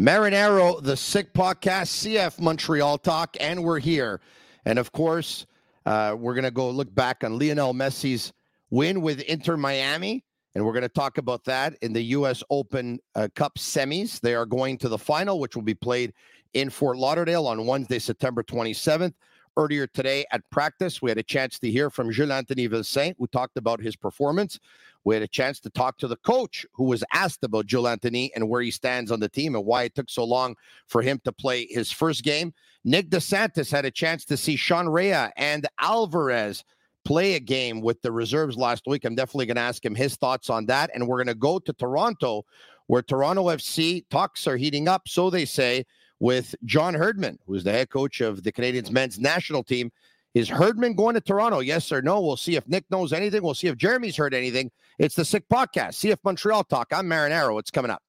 Marinaro, the Sick Podcast, CF Montreal Talk, and we're here. And of course, uh, we're going to go look back on Lionel Messi's win with Inter Miami. And we're going to talk about that in the U.S. Open uh, Cup semis. They are going to the final, which will be played in Fort Lauderdale on Wednesday, September 27th. Earlier today at practice, we had a chance to hear from Jules Anthony Vilsaint, who talked about his performance. We had a chance to talk to the coach who was asked about Jules Anthony and where he stands on the team and why it took so long for him to play his first game. Nick DeSantis had a chance to see Sean Rea and Alvarez play a game with the reserves last week. I'm definitely going to ask him his thoughts on that. And we're going to go to Toronto, where Toronto FC talks are heating up, so they say, with John Herdman, who's the head coach of the Canadians men's national team. Is Herdman going to Toronto? Yes or no? We'll see if Nick knows anything. We'll see if Jeremy's heard anything. It's the Sick Podcast, CF Montreal Talk. I'm Marinaro. It's coming up.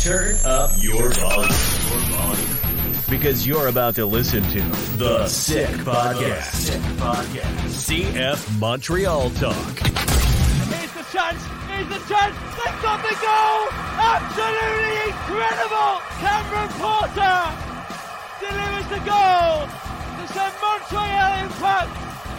Turn up your volume. Because you're about to listen to The Sick Podcast. Sick Podcast. CF Montreal Talk. Here's the chance. Here's the chance. They've got the goal. Absolutely incredible. Cameron Porter delivers the goal to send Montreal Impact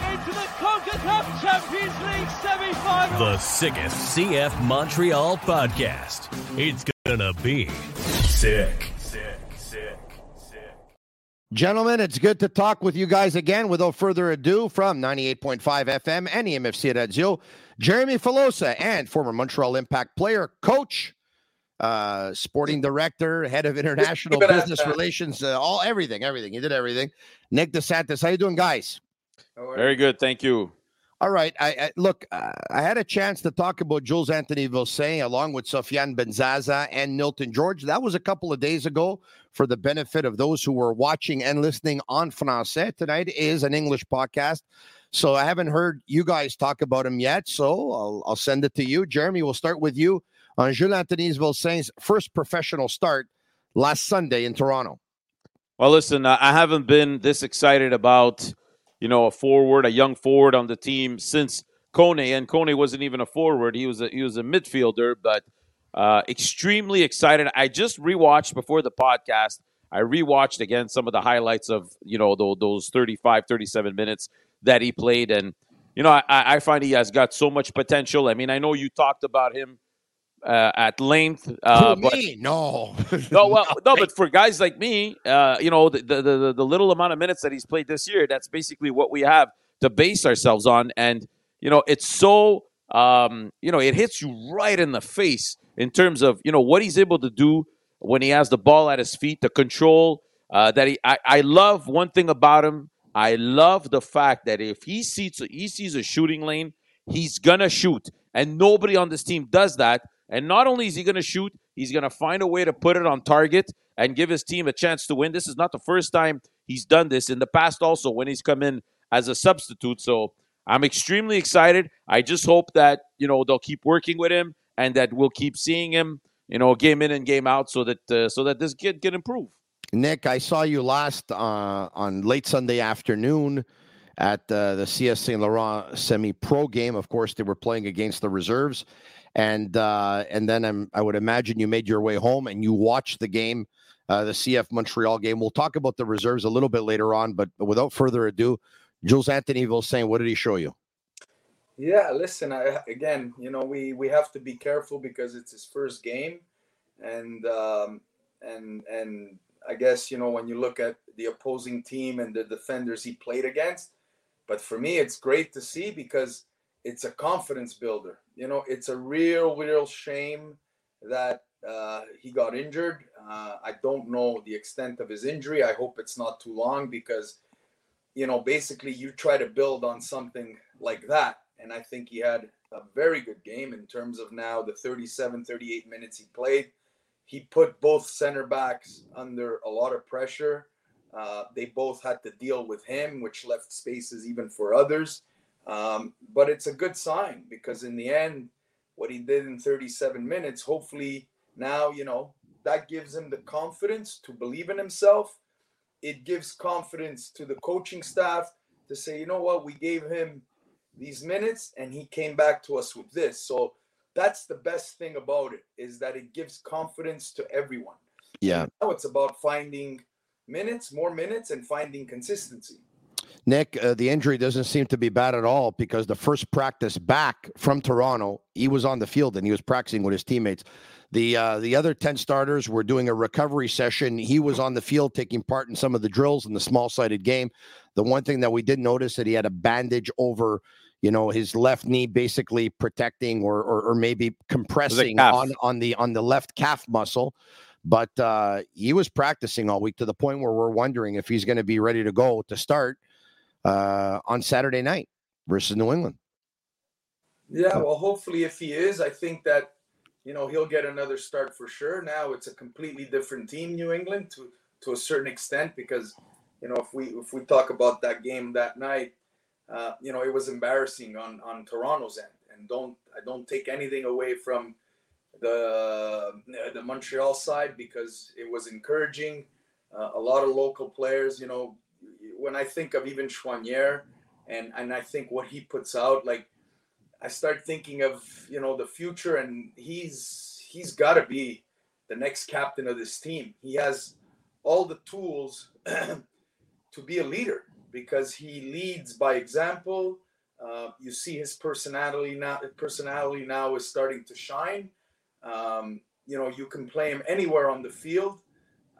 into the CONCACAF Champions League semi-final. The sickest CF Montreal podcast. It's gonna be sick. Sick, sick, sick. Gentlemen, it's good to talk with you guys again. Without further ado, from 98.5 FM and EMFC Radio, Jeremy Filosa and former Montreal Impact player, coach, uh, sporting director, head of international Keep it at business that. relations, uh, all everything, everything. He did everything. Nick DeSantis, how you doing, guys? Very good, thank you. All right. I, I look. Uh, I had a chance to talk about Jules Anthony Vilsaint along with Sofiane Benzaza and Nilton George. That was a couple of days ago. For the benefit of those who were watching and listening on Francais, tonight is an English podcast. So I haven't heard you guys talk about him yet. So I'll, I'll send it to you, Jeremy. We'll start with you on Jules Anthony Vilsaint's first professional start last Sunday in Toronto. Well, listen, I haven't been this excited about, you know, a forward, a young forward on the team since Kone, and Kone wasn't even a forward; he was a, he was a midfielder. But uh, extremely excited. I just rewatched before the podcast. I rewatched again some of the highlights of you know those 35, 37 minutes that he played, and you know I, I find he has got so much potential. I mean, I know you talked about him uh, at length, uh, but me? No. no, well, no, but for guys like me, uh, you know, the, the the the little amount of minutes that he's played this year, that's basically what we have to base ourselves on, and you know, it's so um, you know, it hits you right in the face in terms of you know what he's able to do when he has the ball at his feet, the control uh, that he. I, I love one thing about him. I love the fact that if he sees he sees a shooting lane, he's gonna shoot, and nobody on this team does that. And not only is he gonna shoot, he's gonna find a way to put it on target and give his team a chance to win. This is not the first time he's done this. In the past, also when he's come in as a substitute. So I'm extremely excited. I just hope that you know they'll keep working with him and that we'll keep seeing him, you know, game in and game out, so that uh, so that this kid can improve. Nick, I saw you last uh, on late Sunday afternoon at uh, the CS Saint Laurent semi pro game. Of course, they were playing against the reserves, and uh, and then I'm, I would imagine you made your way home and you watched the game, uh, the CF Montreal game. We'll talk about the reserves a little bit later on, but without further ado, Jules Anthony saying, what did he show you? Yeah, listen. I, again, you know, we we have to be careful because it's his first game, and um, and and I guess you know when you look at the opposing team and the defenders he played against. But for me, it's great to see because it's a confidence builder. You know, it's a real, real shame that uh, he got injured. Uh, I don't know the extent of his injury. I hope it's not too long because, you know, basically you try to build on something like that. And I think he had a very good game in terms of now the 37, 38 minutes he played. He put both center backs under a lot of pressure. Uh, they both had to deal with him, which left spaces even for others. Um, but it's a good sign because in the end, what he did in 37 minutes, hopefully now, you know, that gives him the confidence to believe in himself. It gives confidence to the coaching staff to say, you know what, we gave him these minutes and he came back to us with this. So that's the best thing about it is that it gives confidence to everyone. Yeah. Now it's about finding minutes, more minutes, and finding consistency. Nick, uh, the injury doesn't seem to be bad at all because the first practice back from Toronto, he was on the field and he was practicing with his teammates. The uh, the other ten starters were doing a recovery session. He was on the field taking part in some of the drills in the small sided game. The one thing that we did notice that he had a bandage over, you know, his left knee, basically protecting or or, or maybe compressing on on the on the left calf muscle. But uh, he was practicing all week to the point where we're wondering if he's going to be ready to go to start uh, on Saturday night versus New England. Yeah, well, hopefully, if he is, I think that you know he'll get another start for sure. Now it's a completely different team, New England, to to a certain extent, because you know if we if we talk about that game that night, uh, you know it was embarrassing on on Toronto's end, and don't I don't take anything away from the the Montreal side because it was encouraging. Uh, a lot of local players, you know, when I think of even Choinière and and I think what he puts out, like I start thinking of you know the future, and he's he's got to be the next captain of this team. He has all the tools to be a leader because he leads by example. Uh, you see his personality now. Personality now is starting to shine. Um, you know, you can play him anywhere on the field.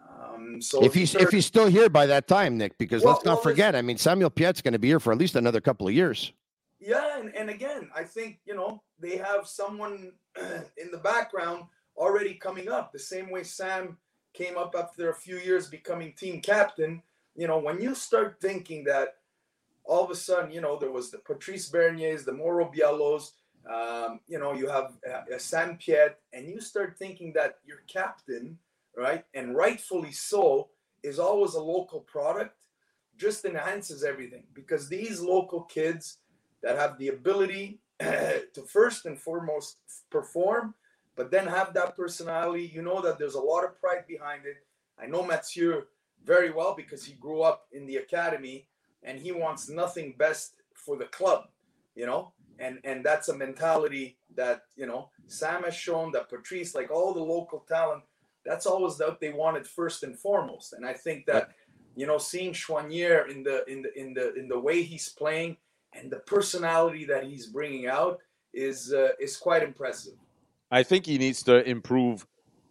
Um, so if he's if he's still here by that time, Nick, because Well- let's not well, forget, I mean, Samuel Piet's going to be here for at least another couple of years. Yeah, and, and again, I think you know they have someone in the background already coming up. The same way Sam came up after a few years becoming team captain. You know, when you start thinking that all of a sudden, you know, there was the Patrice Berniers, the Mauro Biellos, um, you know, you have uh, uh, Sam Piet, and you start thinking that your captain, right, and rightfully so, is always a local product, just enhances everything because these local kids that have the ability to first and foremost perform, but then have that personality. You know that there's a lot of pride behind it. I know Mathieu very well because he grew up in the academy and he wants nothing best for the club, you know, and and that's a mentality that you know Sam has shown that Patrice, like all the local talent, that's always what they wanted first and foremost. And I think that you know seeing Choinière in the in the in the in the way he's playing and the personality that he's bringing out is uh, is quite impressive. I think he needs to improve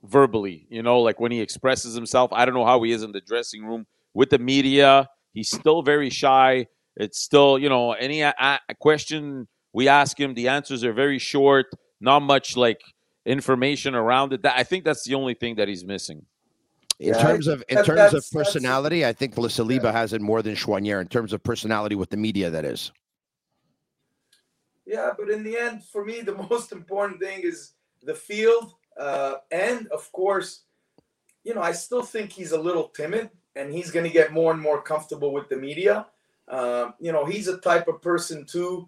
verbally. You know, like when he expresses himself. I don't know how he is in the dressing room with the media. He's still very shy. It's still, you know, any a- a question we ask him, the answers are very short. Not much like information around it. That I think that's the only thing that he's missing. In Yeah, terms of in that- terms of personality, I think Saliba has it more than Choinière in terms of personality with the media. That is. Yeah, but in the end, for me, the most important thing is the field, uh, and of course, you know, I still think he's a little timid, and he's going to get more and more comfortable with the media. Um, you know, he's a type of person too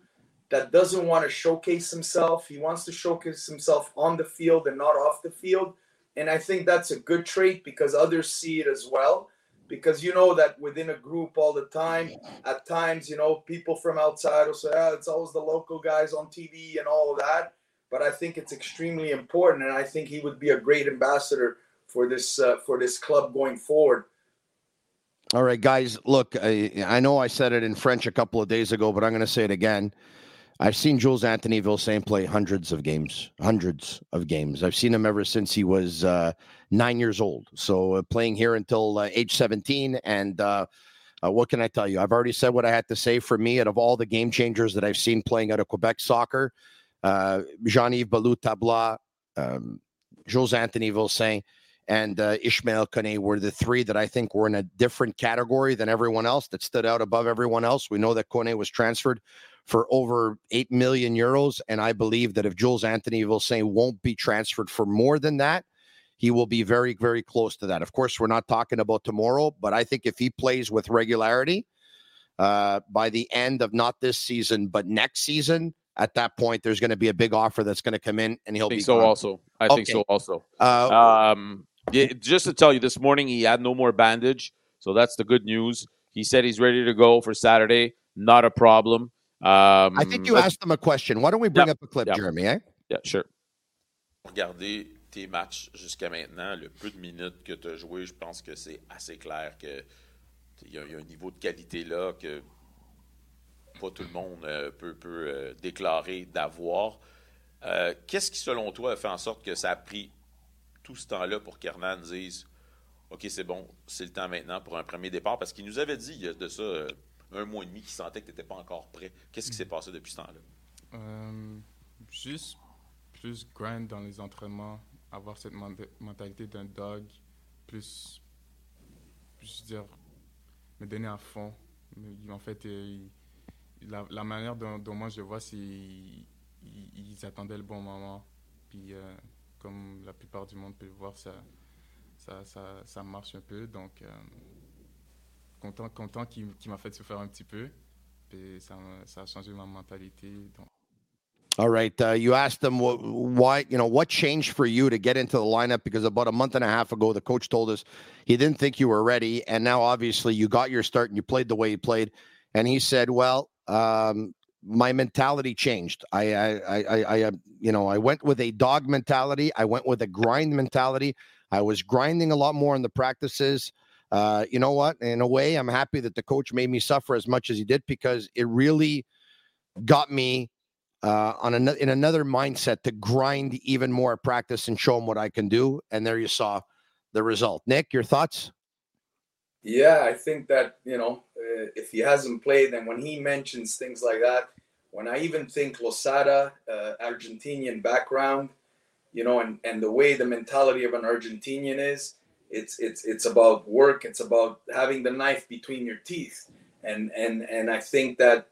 that doesn't want to showcase himself. He wants to showcase himself on the field and not off the field, and I think that's a good trait because others see it as well. Because you know that within a group all the time, at times, you know, people from outside will say, oh, it's always the local guys on TV and all of that. But I think it's extremely important, and I think he would be a great ambassador for this uh, for this club going forward. All right, guys. Look, I, I know I said it in French a couple of days ago, but I'm going to say it again. I've seen Jules Anthony Vilsaint play hundreds of games, hundreds of games. I've seen him ever since he was uh, nine years old. So uh, playing here until uh, age 17. And uh, uh, what can I tell you? I've already said what I had to say for me. Out of all the game changers that I've seen playing out of Quebec soccer, uh, Jean-Yves Ballou Tabla, um, Jules Anthony Vilsaint, and uh, Ishmael Kone were the three that I think were in a different category than everyone else that stood out above everyone else. We know that Kone was transferred for over 8 million euros. And I believe that if Jules Anthony Vilsaint won't be transferred for more than that, he will be very, very close to that. Of course, we're not talking about tomorrow, but I think if he plays with regularity uh, by the end of not this season, but next season, at that point, there's going to be a big offer that's going to come in and he'll I think be so. gone. Also, I think so. Also, Uh, um, yeah, just to tell you, this morning he had no more bandage, so that's the good news. He said he's ready to go for Saturday. Not a problem. Um, I think you let's- asked him a question. Why don't we bring Yep. up a clip, Yep. Jeremy? Eh? Yeah, sure. regardé tes matchs jusqu'à maintenant, le peu de minutes que tu as joué, je pense que c'est assez clair que il y, a un niveau de qualité là que pas tout le monde euh, peut, euh, déclarer d'avoir. Euh, qu'est-ce qui, selon toi, a fait en sorte que ça a pris tout ce temps-là pour qu'Hernan dise OK, c'est bon, c'est le temps maintenant pour un premier départ? Parce qu'il nous avait dit il y a de ça un mois et demi qu'il sentait que tu n'étais pas encore prêt. Qu'est-ce qui s'est passé depuis ce temps-là? juste plus grind dans les entraînements, avoir cette mentalité d'un dog, plus, plus dire, me donner à fond. En fait, la, la, manière dont, dont, moi je vois, c'est qu'ils ils attendaient le bon moment. Puis, euh, comme la plupart du monde peut le voir, ça, ça, ça, ça marche un peu. Donc, euh, content, content qu'il m'a fait souffrir un petit peu. Puis, ça, ça a changé ma mentalité. Donc, All right. Uh, you asked them what, why, you know, what changed for you to get into the lineup? Because about a month and a half ago, the coach told us he didn't think you were ready. And now, obviously, you got your start and you played the way you played. And he said, well, um, my mentality changed. I, I, I, I, uh, you know, I went with a dog mentality. I went with a grind mentality. I was grinding a lot more in the practices. Uh, you know what? In a way, I'm happy that the coach made me suffer as much as he did because it really got me uh, on an, in another mindset to grind even more at practice and show him what I can do. And there you saw the result. Nick, your thoughts? Yeah, I think that you know uh, if he hasn't played, and when he mentions things like that, when I even think Losada, uh, Argentinian background, you know, and and the way the mentality of an Argentinian is, it's it's it's about work. It's about having the knife between your teeth, and and and I think that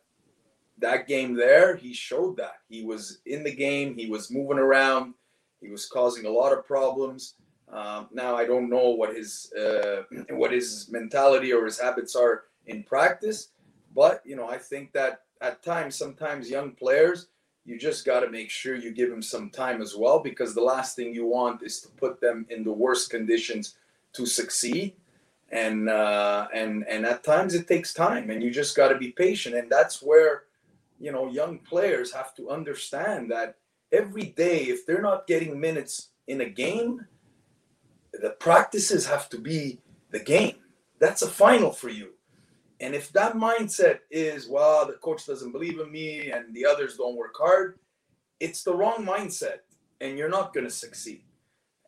that game there, he showed that. He was in the game, he was moving around, he was causing a lot of problems. Um, now I don't know what his uh, what his mentality or his habits are in practice, but you know I think that at times, sometimes young players, you just got to make sure you give them some time as well because the last thing you want is to put them in the worst conditions to succeed. And uh, and and at times it takes time and you just got to be patient and that's where you know young players have to understand that every day if they're not getting minutes in a game the practices have to be the game. That's a final for you. And if that mindset is well the coach doesn't believe in me and the others don't work hard it's the wrong mindset and you're not going to succeed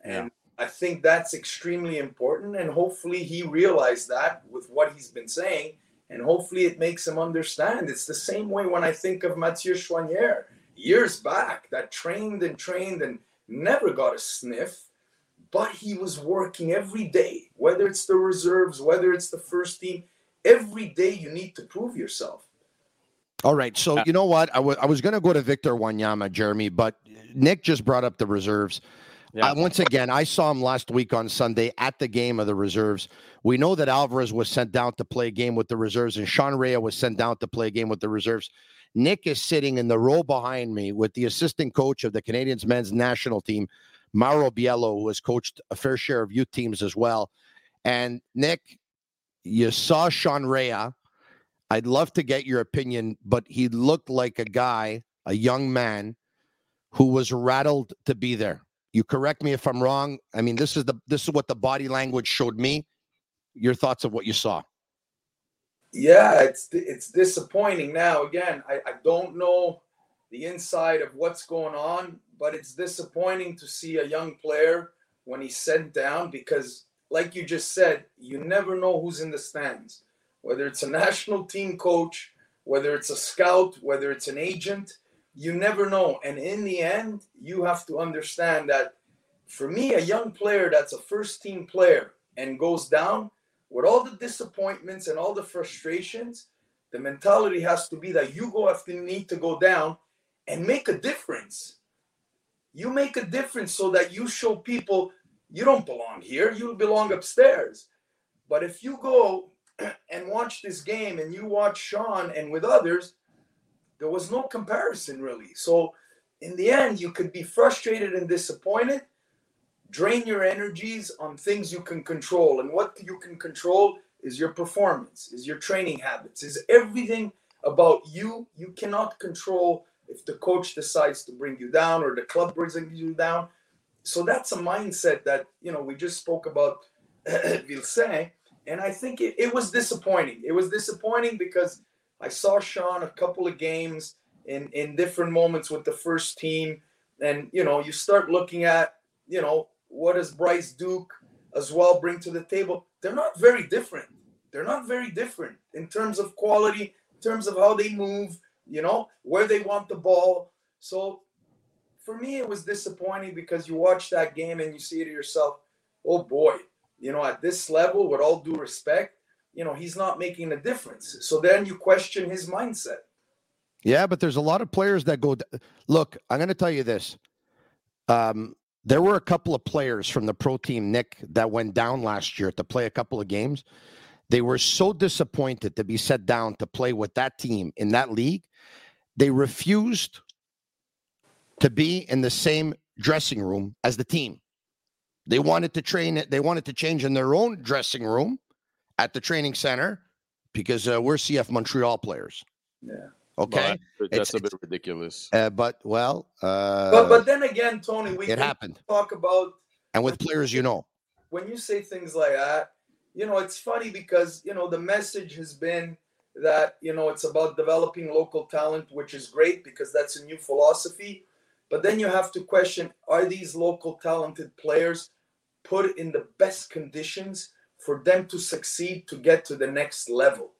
and i think that's extremely important and hopefully he realized that with what he's been saying and hopefully it makes him understand. It's the same way when I think of Mathieu Choinière years back that trained and trained and never got a sniff, but he was working every day, whether it's the reserves, whether it's the first team. Every day you need to prove yourself. All right. So, you know what? I, w- I was going to go to Victor Wanyama, Jeremy, but Nick just brought up the reserves. Yeah. Uh, once again, I saw him last week on Sunday at the game of the reserves. We know that Alvarez was sent down to play a game with the reserves, and Sean Rea was sent down to play a game with the reserves. Nick is sitting in the row behind me with the assistant coach of the Canadians men's national team, Mauro Biello, who has coached a fair share of youth teams as well. And Nick, you saw Sean Rea. I'd love to get your opinion, but he looked like a guy, a young man, who was rattled to be there. You correct me if I'm wrong. I mean, this is the this is what the body language showed me. Your thoughts of what you saw? Yeah, it's it's disappointing. Now again, I, I don't know the inside of what's going on, but it's disappointing to see a young player when he's sent down because, like you just said, you never know who's in the stands. Whether it's a national team coach, whether it's a scout, whether it's an agent, you never know. And in the end, you have to understand that for me, a young player that's a first team player and goes down with all the disappointments and all the frustrations, the mentality has to be that you go after need to go down and make a difference. You make a difference so that you show people you don't belong here, you belong upstairs. But if you go and watch this game and you watch Sean and with others, there was no comparison really. So in the end, you could be frustrated and disappointed, drain your energies on things you can control. And what you can control is your performance, is your training habits, is everything about you. You cannot control if the coach decides to bring you down or the club brings you down. so that's a mindset that you know we just spoke about Vilsaint, and I think it, it was disappointing. It was disappointing because I saw Sean a couple of games in in different moments with the first team, and you know you start looking at you know what does Bryce Duke as well bring to the table. They're not very different. They're not very different in terms of quality, in terms of how they move, you know, where they want the ball. So for me, it was disappointing because you watch that game and you see to yourself, oh boy, you know, at this level, with all due respect, you know, he's not making a difference. So then you question his mindset. Yeah, but there's a lot of players that go. Look, I'm going to tell you this. Um, there were a couple of players from the pro team, Nick, that went down last year to play a couple of games. They were so disappointed to be set down to play with that team in that league. They refused to be in the same dressing room as the team. They wanted to train it. They wanted to change in their own dressing room at the training center because uh, we're CF Montreal players. Yeah. Okay. Well, that's It's- a bit ridiculous. Uh, but well, uh, But but then again, Tony, we it can happened, talk about and with players, you know. when you say things like that, you know, it's funny because, you know, the message has been that, you know, it's about developing local talent, which is great because that's a new philosophy. But then you have to question are these local talented players put in the best conditions for them to succeed to get to the next level?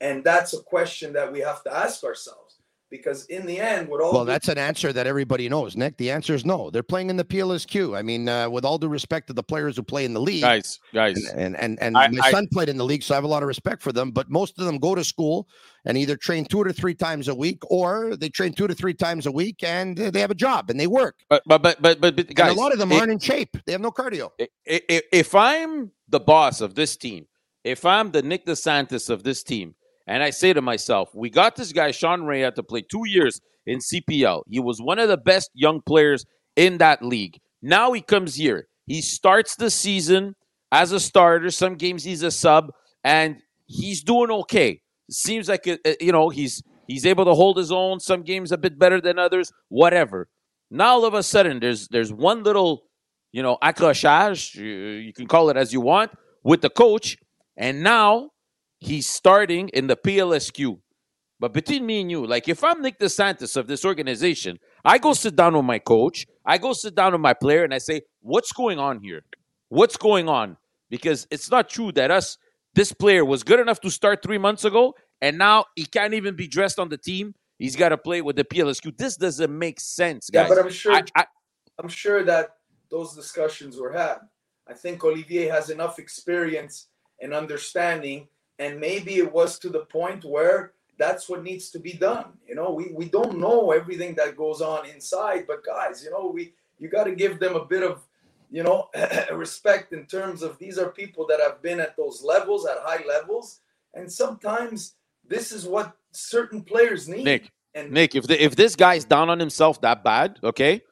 And that's a question that we have to ask ourselves because, in the end, with all Well, due- that's an answer that everybody knows, Nick. The answer is no. They're playing in the PLSQ. I mean, uh, with all due respect to the players who play in the league, Guys, guys, and and and I- my I- son played in the league, so I have a lot of respect for them. But most of them go to school and either train two to three times a week, or they train two to three times a week, and they have a job and they work. but but but but, but, but guys, and a lot of them it- aren't in shape. They have no cardio. I- I- if I'm the boss of this team, if I'm the Nick DeSantis of this team, and I say to myself, we got this guy Sean Rea to play two years in CPL. He was one of the best young players in that league. Now he comes here. He starts the season as a starter. Some games he's a sub, and he's doing okay. Seems like it, it- you know he's he's able to hold his own. Some games a bit better than others. Whatever. Now all of a sudden, there's there's one little you know, accrochage, you, you can call it as you want, with the coach. And now he's starting in the PLSQ. But between me and you, like if I'm Nick DeSantis of this organization, I go sit down with my coach, I go sit down with my player, and I say, what's going on here? What's going on? Because it's not true that us, this player was good enough to start three months ago, and now he can't even be dressed on the team. He's got to play with the PLSQ. This doesn't make sense, guys. Yeah, but I'm sure I, I, I'm sure that those discussions were had. I think Olivier has enough experience and understanding, and maybe it was to the point where that's what needs to be done. You know, we, we don't know everything that goes on inside, but guys, you know, we you got to give them a bit of, you know, respect in terms of these are people that have been at those levels, at high levels, and sometimes this is what certain players need. Nick, and Nick, if the, if this guy's down on himself that bad, okay,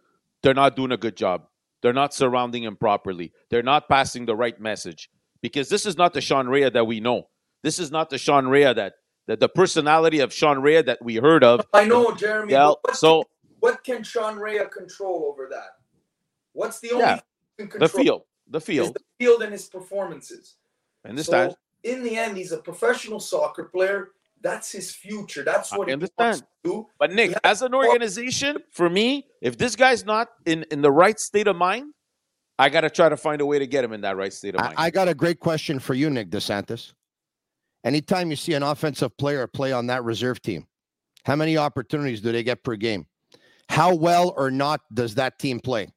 they're not doing a good job. They're not surrounding him properly. They're not passing the right message because this is not the Sean Rea that we know. This is not the Sean Rea that that the personality of Sean Rea that we heard of. I know, Jeremy. Yeah, what so what can Sean Rea control over that? What's the only Yeah, thing he can the field, the is field, the field and his performances. understand? So in the end, he's a professional soccer player. That's his future. That's I what he understand. wants to do. But Nick, Yeah. as an organization, for me, if this guy's not in in the right state of mind, I got to try to find a way to get him in that right state of I, mind. I got a great question for you, Nick DeSantis. Anytime you see an offensive player play on that reserve team, how many opportunities do they get per game? How well or not does that team play?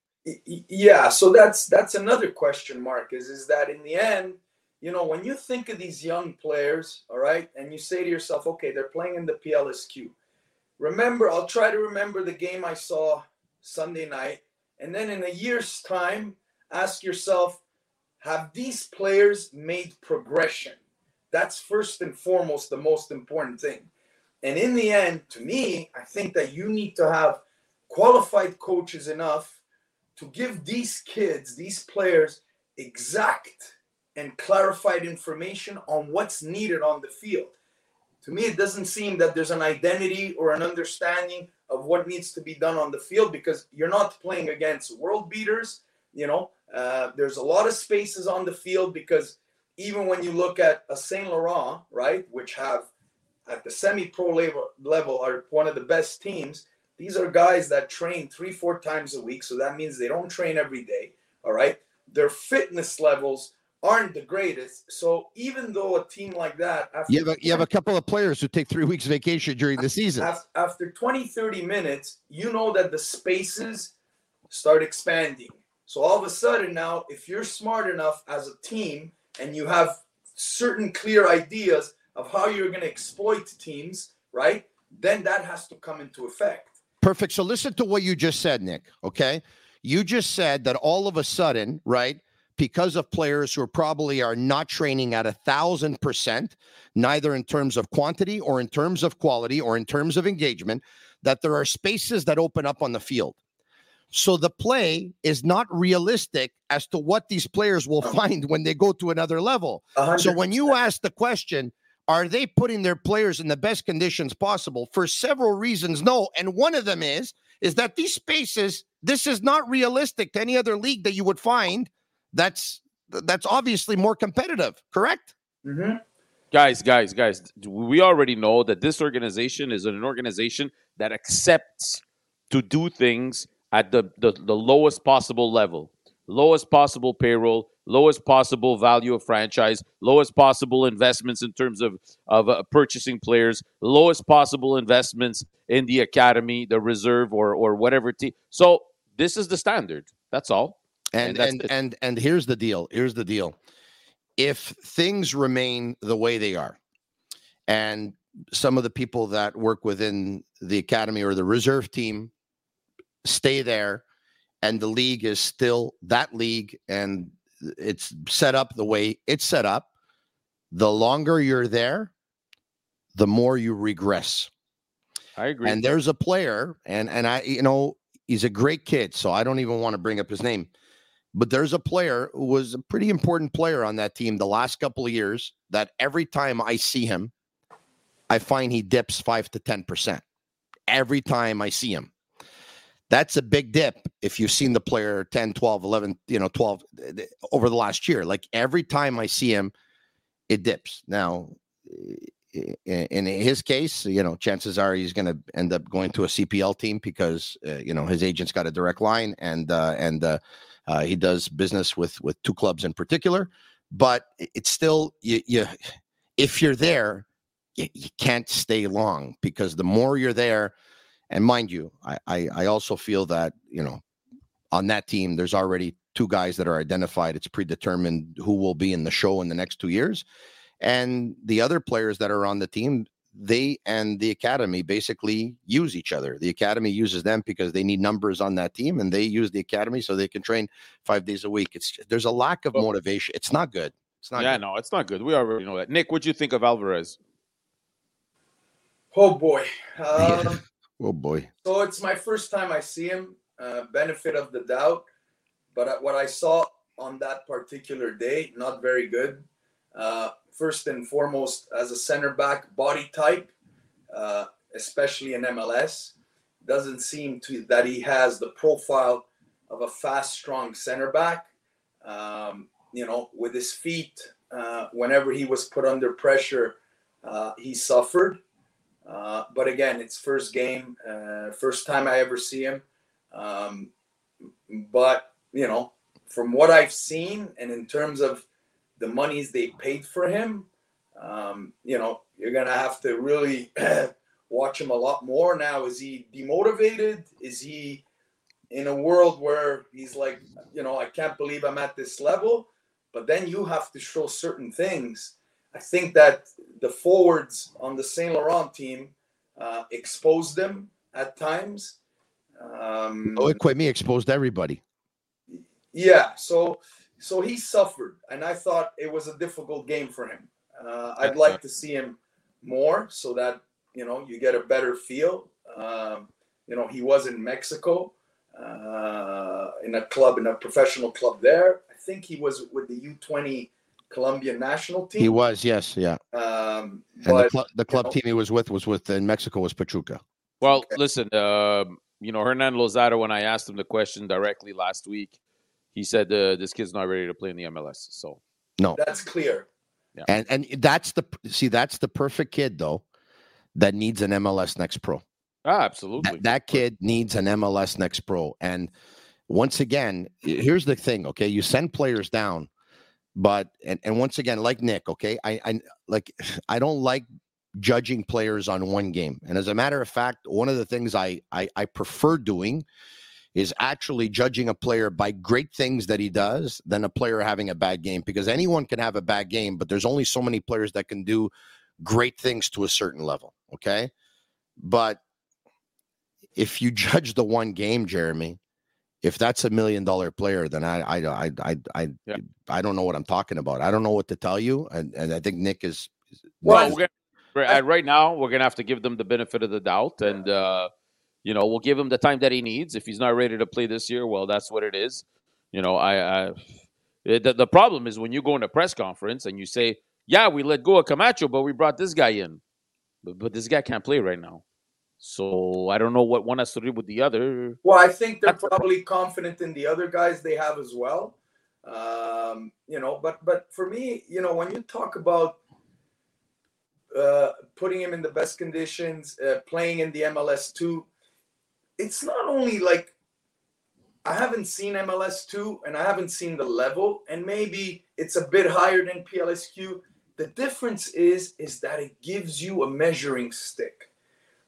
Yeah, so that's that's another question mark. Is is that in the end, you know, when you think of these young players, all right, and you say to yourself, okay, they're playing in the PLSQ. Remember, I'll try to remember the game I saw Sunday night, and then in a year's time, ask yourself, have these players made progression? That's first and foremost the most important thing. And in the end, to me, I think that you need to have qualified coaches enough to give these kids, these players, exact and clarified information on what's needed on the field. To me, it doesn't seem that there's an identity or an understanding of what needs to be done on the field because you're not playing against world beaters. You know, uh, there's a lot of spaces on the field because even when you look at a Saint Laurent, right, which have at the semi-pro level, level are one of the best teams. These are guys that train three, four times a week, so that means they don't train every day. All right, their fitness levels aren't the greatest. So even though a team like that, after you have a, you have a couple of players who take three weeks vacation during the season. After 20, 30 minutes, you know that the spaces start expanding. So all of a sudden now, if you're smart enough as a team and you have certain clear ideas of how you're going to exploit teams, right? Then that has to come into effect. Perfect. So listen to what you just said, Nick. Okay. You just said that all of a sudden, right? because of players who are probably are not training at a thousand percent, neither in terms of quantity or in terms of quality or in terms of engagement, that there are spaces that open up on the field. So the play is not realistic as to what these players will find when they go to another level. 100%. So when you ask the question, are they putting their players in the best conditions possible? For several reasons, no. And one of them is is that these spaces, this is not realistic to any other league that you would find that's that's obviously more competitive, correct? Mm-hmm. Guys, guys, guys, we already know that this organization is an organization that accepts to do things at the, the, the lowest possible level, lowest possible payroll, lowest possible value of franchise, lowest possible investments in terms of, of uh, purchasing players, lowest possible investments in the academy, the reserve, or, or whatever. team. so this is the standard. That's all. And and and, and and here's the deal. Here's the deal. If things remain the way they are, and some of the people that work within the academy or the reserve team stay there, and the league is still that league, and it's set up the way it's set up, the longer you're there, the more you regress. I agree. And there's a player, and and I, you know, he's a great kid, so I don't even want to bring up his name. But there's a player who was a pretty important player on that team the last couple of years that every time I see him, I find he dips five to 10%. Every time I see him. That's a big dip if you've seen the player 10, 12, 11, you know, 12 over the last year. Like every time I see him, it dips. Now, in his case, you know, chances are he's going to end up going to a CPL team because uh, you know his agent's got a direct line, and uh, and uh, uh, he does business with with two clubs in particular, but it's still you, you if you're there, you, you, can't stay long because the more you're there, and mind you, I, I I also feel that you know on that team there's already two guys that are identified. It's predetermined who will be in the show in the next two years, and the other players that are on the team they and the academy basically use each other. The academy uses them because they need numbers on that team, and they use the academy so they can train five days a week. It's there's a lack of motivation. It's not good. It's not. Yeah, good. no, it's not good. We already know that. Nick, what do you think of Alvarez? Oh boy. Um, oh boy. So it's my first time I see him. Uh, benefit of the doubt, but what I saw on that particular day, not very good. Uh, first and foremost as a center back body type, uh, especially in MLS. Doesn't seem to that he has the profile of a fast, strong center back. Um, you know, with his feet, uh, whenever he was put under pressure, uh, he suffered. Uh, but again, it's first game, uh, first time I ever see him. Um, but you know, from what I've seen, and in terms of the monies they paid for him, um, you know, you're gonna have to really watch him a lot more. Now, is he demotivated? Is he in a world where he's like, you know, I can't believe I'm at this level? But then you have to show certain things. I think that the forwards on the Saint Laurent team uh, exposed them at times. Um, oh, me exposed everybody. Yeah, so so he suffered, and I thought it was a difficult game for him. Uh, I'd like to see him more so that you know you get a better feel. Um, you know, he was in Mexico uh, in a club, in a professional club there. I think he was with the U20 Colombian national team. He was, yes, yeah. Um, and but, the, cl- the club know, team he was with was with in Mexico was Pachuca. Well, Okay. listen, um, you know, Hernan Losada, when I asked him the question directly last week, he said uh, this kid's not ready to play in the MLS. So, no, That's clear. And and that's the see that's the perfect kid though that needs an MLS Next Pro. ah, absolutely. That, that kid needs an MLS Next Pro. And once again, here's the thing, okay? You send players down, but and, and once again, like Nick, okay, I I like I don't like judging players on one game. And as a matter of fact, one of the things I I, I prefer doing is actually judging a player by great things that he does than a player having a bad game because anyone can have a bad game, but there's only so many players that can do great things to a certain level. Okay. But if you judge the one game, Jeremy, if that's a million dollar player, then I I I I I, Yeah. I don't know what I'm talking about. I don't know what to tell you, and, and I think Nick is. Well, Well, we're gonna, right now, we're gonna have to give them the benefit of the doubt, and uh, you know, we'll give him the time that he needs. If he's not ready to play this year, well, that's what it is. You know, I, I the, the problem is when you go in a press conference and you say, "Yeah, we let go of Camacho, but we brought this guy in," but, but this guy can't play right now. So I don't know what one has to do with the other. Well, I think they're That's probably confident in the other guys they have as well. Um, you know, but but for me, you know, when you talk about uh, putting him in the best conditions, uh, playing in the MLS two, it's not only like I haven't seen MLS two and I haven't seen the level, and maybe it's a bit higher than PLSQ. The difference is is that it gives you a measuring stick.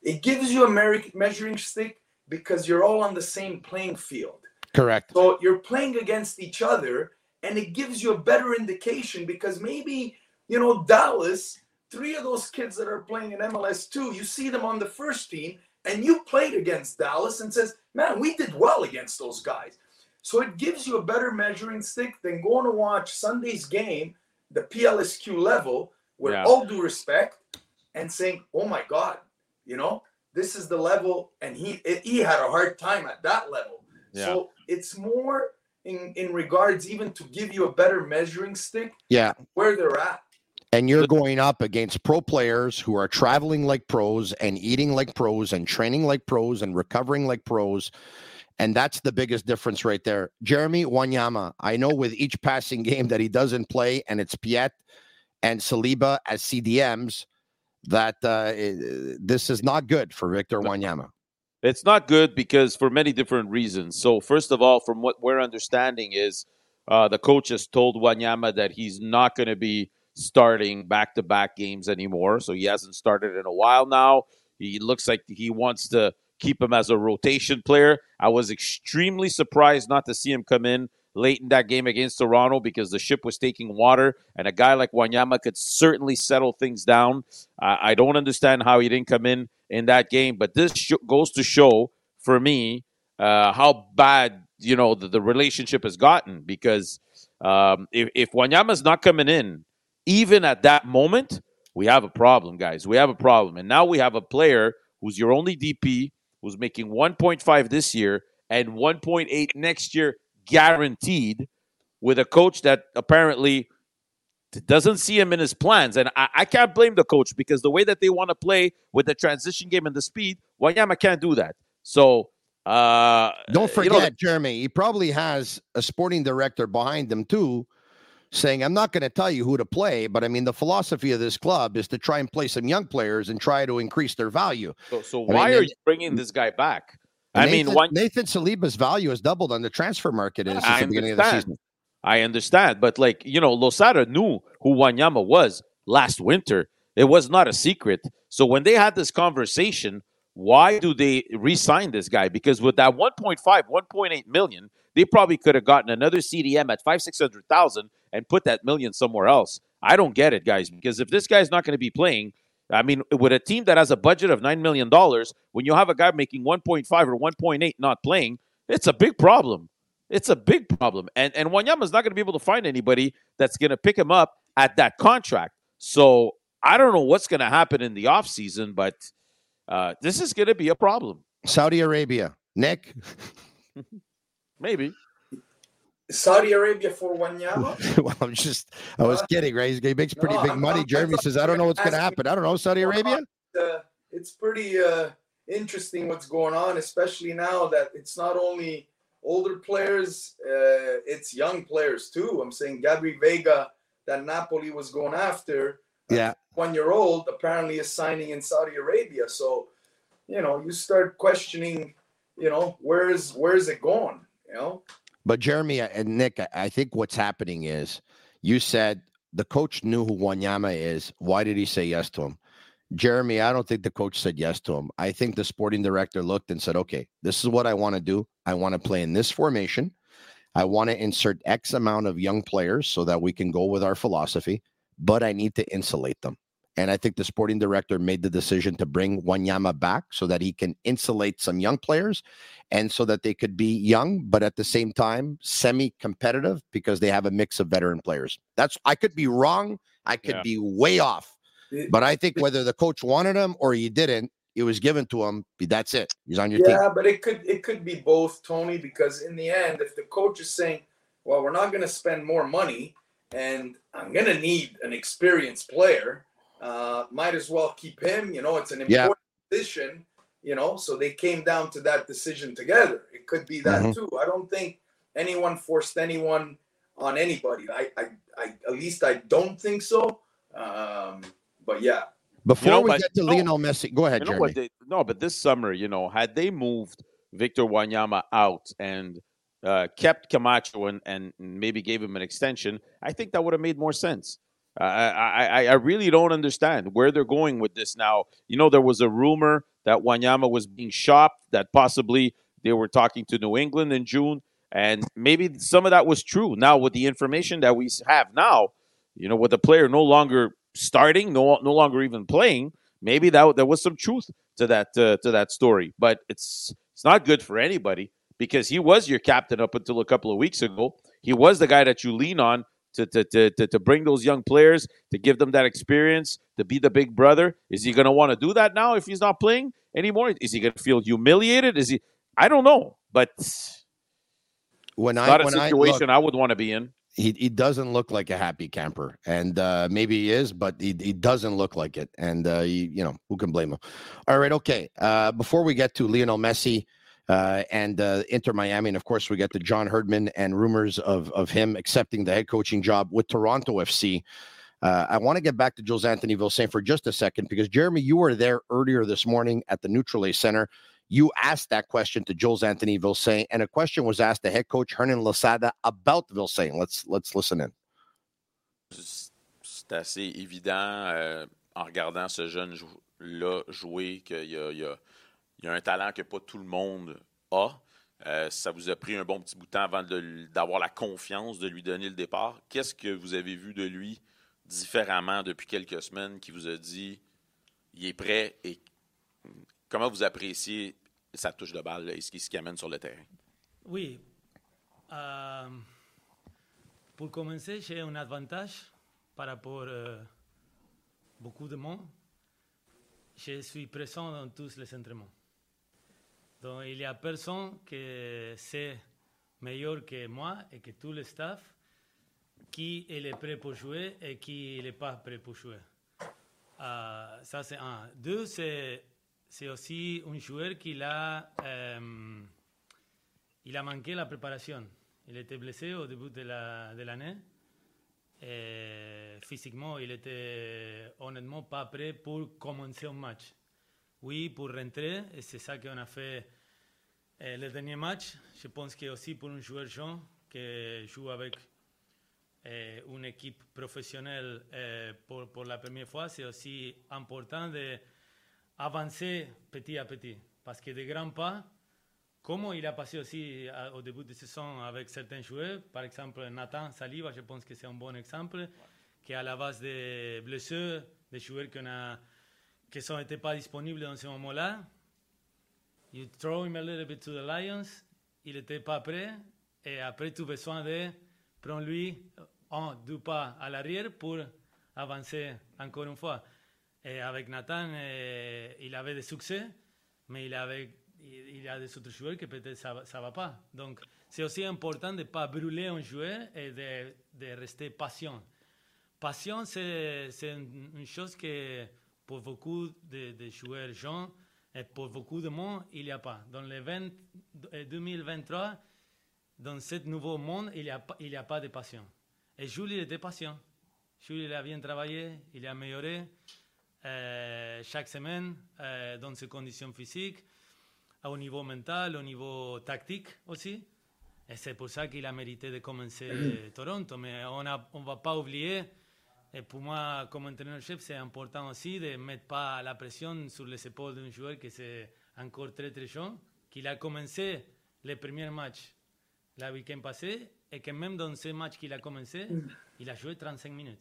It gives you a measuring stick because you're all on the same playing field. Correct. So you're playing against each other, and it gives you a better indication because maybe, you know, Dallas, three of those kids that are playing in MLS2, you see them on the first team, and you played against Dallas and says, man, we did well against those guys. So it gives you a better measuring stick than going to watch Sunday's game, the PLSQ level, with Yeah. all due respect, and saying, oh my God, you know, this is the level, and he he had a hard time at that level. Yeah. So it's more in in regards even to give you a better measuring stick Yeah. where they're at. And you're going up against pro players who are traveling like pros and eating like pros and training like pros and recovering like pros. And that's the biggest difference right there. Jeremy Wanyama, I know with each passing game that he doesn't play, and it's Piet and Saliba as CDMs, that uh, i- this is not good for Victor Wanyama. It's not good because for many different reasons. So first of all, from what we're understanding is uh, the coach has told Wanyama that he's not going to be starting back-to-back games anymore. So he hasn't started in a while now. He looks like he wants to keep him as a rotation player. I was extremely surprised not to see him come in late in that game against Toronto because the ship was taking water, and a guy like Wanyama could certainly settle things down. I I don't understand how he didn't come in in that game, but this sh- goes to show for me uh, how bad you know the, the relationship has gotten because um, if, if Wanyama's not coming in, even at that moment, we have a problem, guys. We have a problem, and now we have a player who's your only DP, who's making 1.5 this year and 1.8 next year, guaranteed, with a coach that apparently doesn't see him in his plans. And I, I can't blame the coach because the way that they want to play with the transition game and the speed, Wanyama can't do that. So uh, Don't you forget, know, Jeremy, he probably has a sporting director behind him too, saying, I'm not going to tell you who to play, but I mean, the philosophy of this club is to try and play some young players and try to increase their value. so, so mean, why they- are you bringing this guy back? I Nathan, mean, one, Nathan Saliba's value has doubled on the transfer market is since I the beginning of the understand. season. I understand, but like you know, Losada knew who Wanyama was last winter. It was not a secret. So when they had this conversation, why do they re-sign this guy? Because with that 1.5, 1.8 million, they probably could have gotten another CDM at five, six hundred thousand and put that million somewhere else. I don't get it, guys. Because if this guy's not going to be playing, I mean, with a team that has a budget of nine million dollars, when you have a guy making 1.5 or 1.8 not playing, it's a big problem. It's a big problem. And and Wanyama's not going to be able to find anybody that's going to pick him up at that contract. So I don't know what's going to happen in the offseason, but uh, this is going to be a problem. Saudi Arabia. Nick, Maybe. Saudi Arabia for Wanyama. well, I'm just, I was kidding, right? He makes pretty No, big I'm- money. I'm- Jeremy says, I don't know what's going to happen. I don't know. Saudi Arabia? Uh, it's pretty uh, interesting what's going on, especially now that it's not only older players, uh, it's young players too. I'm saying Gabri Veiga, that Napoli was going after, Yeah. one year old, apparently is signing in Saudi Arabia. So, you know, you start questioning, you know, where is where is it going? You know, But Jeremy and Nick, I- think what's happening is you said the coach knew who Wanyama is. Why did he say yes to him? Jeremy, I don't think the coach said yes to him. I think the sporting director looked and said, okay, this is what I want to do. I want to play in this formation. I want to insert X amount of young players so that we can go with our philosophy, but I need to insulate them. And I think the sporting director made the decision to bring Wanyama back so that he can insulate some young players and so that they could be young, but at the same time semi competitive because they have a mix of veteran players. That's I could be wrong. I could Yeah. be way off. But I think whether the coach wanted him or he didn't, it was given to him. That's it. He's on your team. yeah, but it could it could be both, Tony, because in the end, if the coach is saying, Well, we're not gonna spend more money and I'm gonna need an experienced player, uh, might as well keep him, you know, it's an Yeah. important position, you know. So they came down to that decision together. It could be that Mhm. too. I don't think anyone forced anyone on anybody. I, I, I at least I don't think so. Um, but yeah. Before know, we but- get to no. Lionel Messi, go ahead, You know Jeremy. what? They, no, but this summer, you know, had they moved Victor Wanyama out and uh, kept Camacho and, and maybe gave him an extension, I think that would have made more sense. I, I, I really don't understand where they're going with this now. You know, there was a rumor that Wanyama was being shopped, that possibly they were talking to New England in June, and maybe some of that was true. Now, with the information that we have now, you know, with the player no longer starting, no no longer even playing, maybe that there was some truth to that uh, to that story. But it's it's not good for anybody because he was your captain up until a couple of weeks ago. He was the guy that you lean on to to to to, bring those young players, to give them that experience, to be the big brother. Is he going to want to do that now if he's not playing anymore? Is he going to feel humiliated? Is he? I don't know, but when I not a when I situation look, I would want to be in. he he doesn't look like a happy camper, and uh, maybe he is, but he, he doesn't look like it. And uh, he, you know who can blame him? All right, okay. Uh, before we get to Lionel Messi uh, and uh, Inter Miami, and of course we get the John Herdman and rumors of of him accepting the head coaching job with Toronto FC. Uh, I want to get back to Jules Anthony Vilsaint for just a second because Jeremy, you were there earlier this morning at the Nutrilait Center. You asked that question to Jules Anthony Vilsaint, and a question was asked to head coach Hernan Losada about Vilsaint. Let's let's listen in. C'est assez évident euh, en regardant ce jeune-là jouer qu'il y a, il y a- il y a un talent que pas tout le monde a. Euh, ça vous a pris un bon petit bout de temps avant d'avoir la confiance de lui donner le départ. Qu'est-ce que vous avez vu de lui différemment depuis quelques semaines qui vous a dit il est prêt et comment vous appréciez sa touche de balle et ce qui ce qui amène sur le terrain? Oui. Euh, pour commencer, j'ai un avantage par rapport à beaucoup de monde. Je suis présent dans tous les entraînements. Donc, il y a personne qui sait meilleur que moi et que tout le staff qui est prêt pour jouer et qui n'est pas prêt pour jouer. Euh, ça, c'est un. Deux, c'est, aussi un joueur qui a, euh, il a manqué la préparation. Il était blessé au début de l'année. Et physiquement, il était honnêtement pas prêt pour commencer un match. Oui, pour rentrer, et c'est ça qu'on a fait euh, le dernier match. Je pense que aussi pour un joueur jeune qui joue avec euh, une équipe professionnelle euh, pour, pour la première fois, c'est aussi important d'avancer petit à petit. Parce que des grands pas, comme il a passé aussi à- au début de saison avec certains joueurs, par exemple Nathan Saliba, je pense que c'est un bon exemple, qui est à la base des blessures, des joueurs qu'on a, qui n'étaient pas disponibles dans ce moment-là. You throw him a little bit to the Lions, il n'était pas prêt, et après tu as besoin de prendre lui un, deux pas à l'arrière pour avancer encore une fois. Et avec Nathan, euh, il avait des succès, mais il, avait, il a des autres joueurs que peut-être ça ne va pas. Donc, c'est aussi important de ne pas brûler un joueur et de, de rester patient. Patient, c'est c'est une, une chose que pour beaucoup de, de joueurs jeunes, Et pour beaucoup de monde, il n'y a pas. Dans le 20, euh, 2023, dans ce nouveau monde, il n'y a, pas- il y a pas de passion. Et Jules, il était patient. Jules, il a bien travaillé, il a amélioré euh, chaque semaine euh, dans ses conditions physiques, au niveau mental, au niveau tactique aussi. Et c'est pour ça qu'il a mérité de commencer Toronto. Mais on ne on va pas oublier, pour moi, comme entraîneur-chef, c'est important aussi de ne mettre pas la pression sur les épaules d'un joueur qui est encore très très jeune, qu'il a commencé les premiers matchs le week-end passé, et que même dans ces matchs qu'il a commencé, il a joué 35 minutes.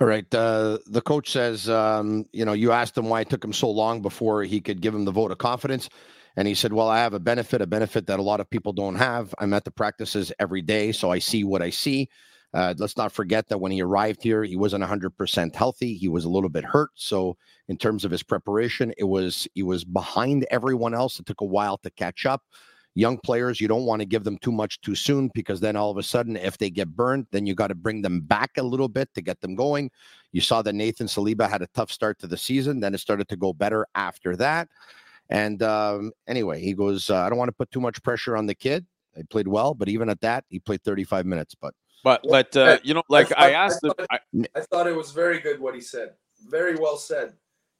All right. Uh, the coach says, um, you know, you asked him why it took him so long before he could give him the vote of confidence. And he said, well, I have a benefit, a benefit that a lot of people don't have. I'm at the practices every day, so I see what I see. Uh, let's not forget that when he arrived here, he wasn't 100% healthy. He was a little bit hurt. So, in terms of his preparation, it was he was behind everyone else. It took a while to catch up. Young players, you don't want to give them too much too soon because then all of a sudden, if they get burned, then you got to bring them back a little bit to get them going. You saw that Nathan Saliba had a tough start to the season. Then it started to go better after that. And um, anyway, he goes, uh, I don't want to put too much pressure on the kid. He played well, but even at that, he played 35 minutes. But But but uh, you know, like thought- I asked him, thought- I, I thought it was very good what he said. Very well said.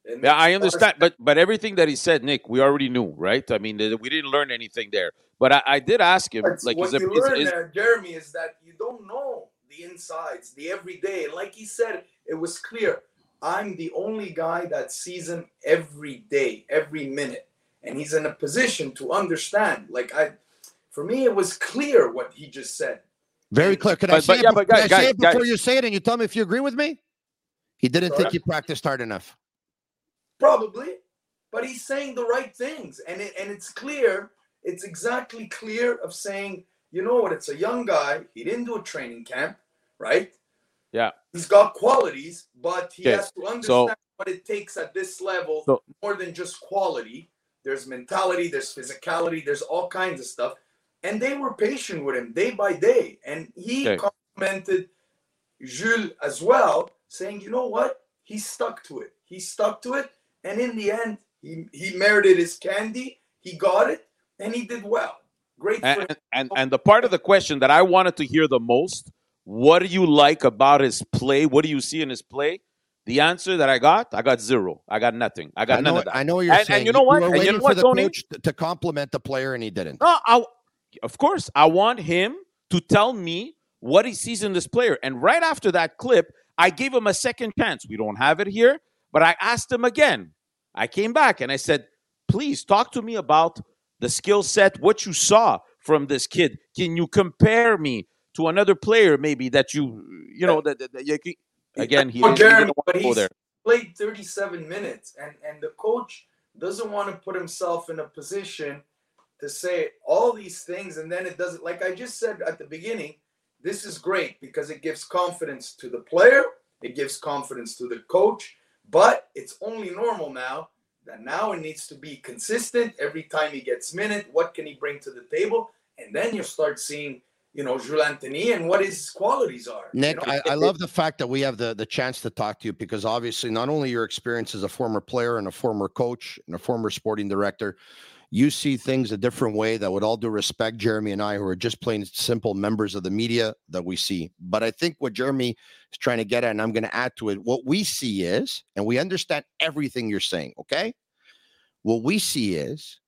And yeah, I as far as- understand. But but everything that he said, Nick, we already knew, right? I mean, we didn't learn anything there. But I, I did ask him, like, what is you learn, is, uh, Jeremy, is that you don't know the insides, the everyday. Like he said, it was clear. I'm the only guy that sees him every day, every minute, and he's in a position to understand. Like I, for me, it was clear what he just said. Very clear. Can I say, but it, yeah, be- but guys- I say guys- it before guys- you say it and you tell me if you agree with me? He didn't think he practiced hard enough. Probably, but he's saying the right things, and it, and it's clear. It's exactly clear of saying, you know what? It's a young guy. He didn't do a training camp, right? Yeah. He's got qualities, but he Okay, has to understand so- what it takes at this level So- more than just quality. There's mentality, there's physicality, there's all kinds of stuff. And they were patient with him day by day. And he Okay. complimented Jules as well, saying, you know what? He stuck to it. He stuck to it. And in the end, he, he merited his candy. He got it, and he did well. Great for him. and, and and the part of the question that I wanted to hear the most, what do you like about his play? What do you see in his play? The answer that I got, I got zero. I got nothing. I got I none of that. I know what you're And- and you know what? were And you waiting know for the Tony? coach to- to compliment the player, and he didn't. No, I, of course, I want him to tell me what he sees in this player. And right after that clip, I gave him a second chance. We don't have it here, but I asked him again. I came back and I said, please talk to me about the skill set, what you saw from this kid. Can you compare me to another player, maybe that you, you know, that, that, that you, again, he, Oh, didn't- he want but to go he's there. played 37 minutes, and and the coach doesn't want to put himself in a position to say all these things, and then it doesn't. Like I just said at the beginning, this is great because it gives confidence to the player, it gives confidence to the coach, but it's only normal now that now it needs to be consistent every time he gets minute. What can he bring to the table? And then you start seeing, you know, Jules Anthony and what his qualities are. you Nick, know? I, I love the fact that we have the, the chance to talk to you because obviously, not only your experience as a former player and a former coach and a former sporting director, you see things a different way that, would all due respect, Jeremy and I, who are just plain simple members of the media, that we see. But I think what Jeremy is trying to get at, and I'm going to add to it, what we see is, and we understand everything you're saying, okay? What we see is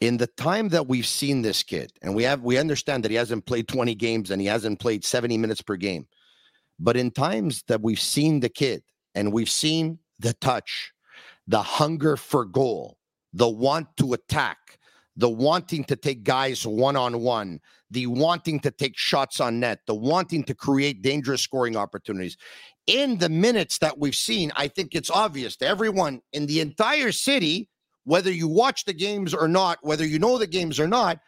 in the time that we've seen this kid, and we have we understand that he hasn't played 20 games and he hasn't played 70 minutes per game. But in times that we've seen the kid and we've seen the touch, the hunger for goal, the want to attack, the wanting to take guys one on one, the wanting to take shots on net, the wanting to create dangerous scoring opportunities. In the minutes that we've seen, I think it's obvious to everyone in the entire city, whether you watch the games or not, whether you know the games or not,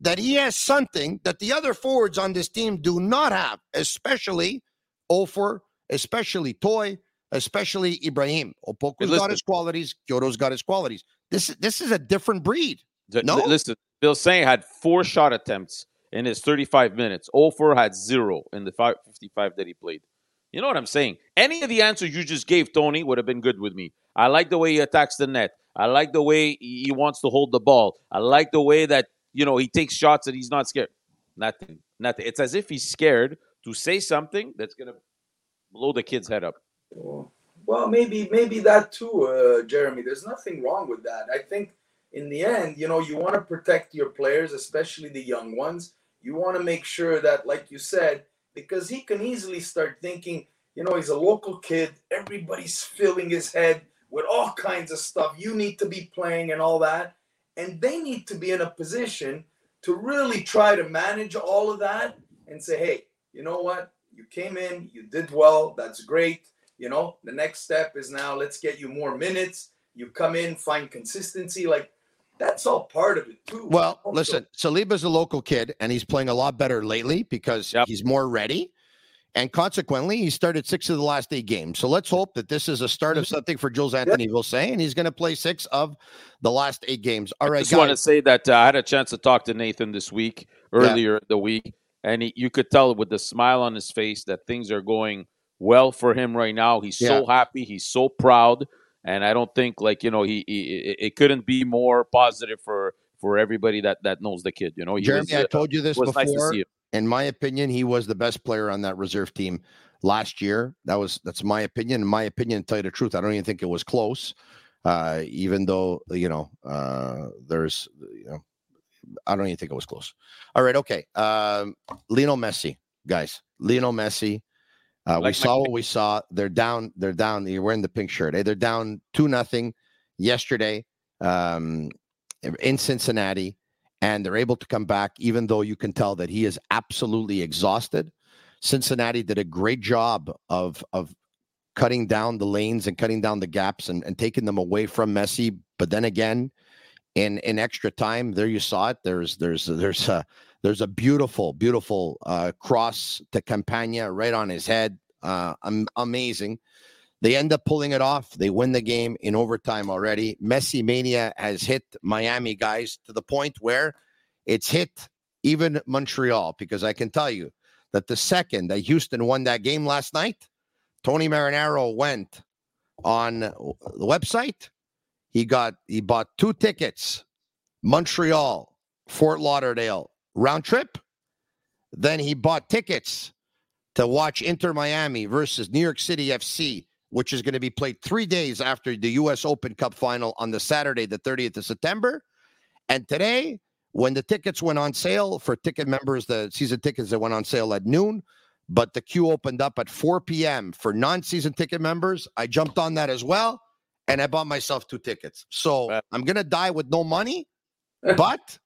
that he has something that the other forwards on this team do not have, especially Offor, especially Toye, especially Ibrahim. Opoku's got his qualities, Quioto's got his qualities. This this is a different breed. No? Listen, Vilsaint had four shot attempts in his 35 minutes. Offor had zero in the five, 55 that he played. You know what I'm saying? Any of the answers you just gave, Tony, would have been good with me. I like the way he attacks the net. I like the way he wants to hold the ball. I like the way that, you know, he takes shots and he's not scared. Nothing. Nothing. It's as if he's scared to say something that's going to blow the kid's head up. Well, maybe maybe that too, uh, Jeremy. There's nothing wrong with that. I think in the end, you know, you want to protect your players, especially the young ones. You want to make sure that, like you said, because he can easily start thinking, you know, he's a local kid. Everybody's filling his head with all kinds of stuff. You need to be playing and all that. And they need to be in a position to really try to manage all of that and say, hey, you know what? You came in, you did well. That's great. You know, the next step is now let's get you more minutes. You come in, find consistency. Like that's all part of it too. Well, also. listen, Saliba's a local kid and he's playing a lot better lately because yep. he's more ready. And consequently, he started six of the last eight games. So let's hope that this is a start of mm-hmm. something for Jules Anthony yep. say, and he's going to play six of the last eight games. All right, I just guys. want to say that uh, I had a chance to talk to Nathan this week, earlier yeah. the week, and he, you could tell with the smile on his face that things are going well for him right now. He's yeah. so happy. He's so proud. And I don't think like, you know, he, he it couldn't be more positive for for everybody that that knows the kid. You know, he Jeremy, was, I told you this before. Nice in my opinion, he was the best player on that reserve team last year. That was that's my opinion. In my opinion, to tell you the truth, I don't even think it was close. Uh, even though you know uh, there's you know I don't even think it was close. All right, okay. Um, Lionel Messi, guys. Lionel Messi uh, like we saw what we saw. They're down. They're down. You're wearing the pink shirt. Eh? They're down two nothing yesterday um, in Cincinnati, and they're able to come back, even though you can tell that he is absolutely exhausted. Cincinnati did a great job of of cutting down the lanes and cutting down the gaps and, and taking them away from Messi. But then again, in in extra time, there you saw it. There's there's there's a there's a beautiful, beautiful uh, cross to Campana right on his head. Uh, amazing. They end up pulling it off. They win the game in overtime already. Messi mania has hit Miami guys to the point where it's hit even Montreal because I can tell you that the second that Houston won that game last night, Tony Marinaro went on the website. He got he bought two tickets, Montreal, Fort Lauderdale, round trip. Then he bought tickets to watch Inter Miami versus New York City FC, which is going to be played three days after the U.S. Open Cup final on the Saturday, the 30th of September. And today, when the tickets went on sale for ticket members, the season tickets that went on sale at noon, but the queue opened up at 4 p.m. for non season ticket members, I jumped on that as well. And I bought myself two tickets. So I'm going to die with no money, but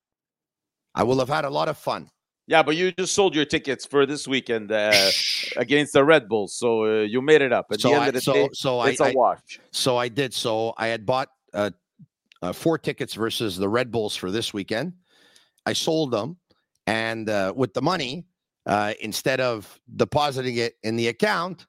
I will have had a lot of fun. Yeah, but you just sold your tickets for this weekend uh, against the Red Bulls, so uh, you made it up. At so the end I, of the so, day, so it's I, a wash. so I did. So I had bought uh, uh, four tickets versus the Red Bulls for this weekend. I sold them, and uh, with the money, uh, instead of depositing it in the account,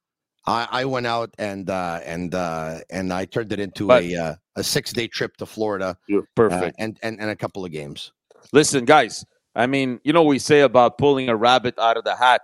I, I went out and and and I turned it into but, a a six day trip to Florida. Perfect, and and and a couple of games. Listen, guys. I mean, you know, we say about pulling a rabbit out of the hat.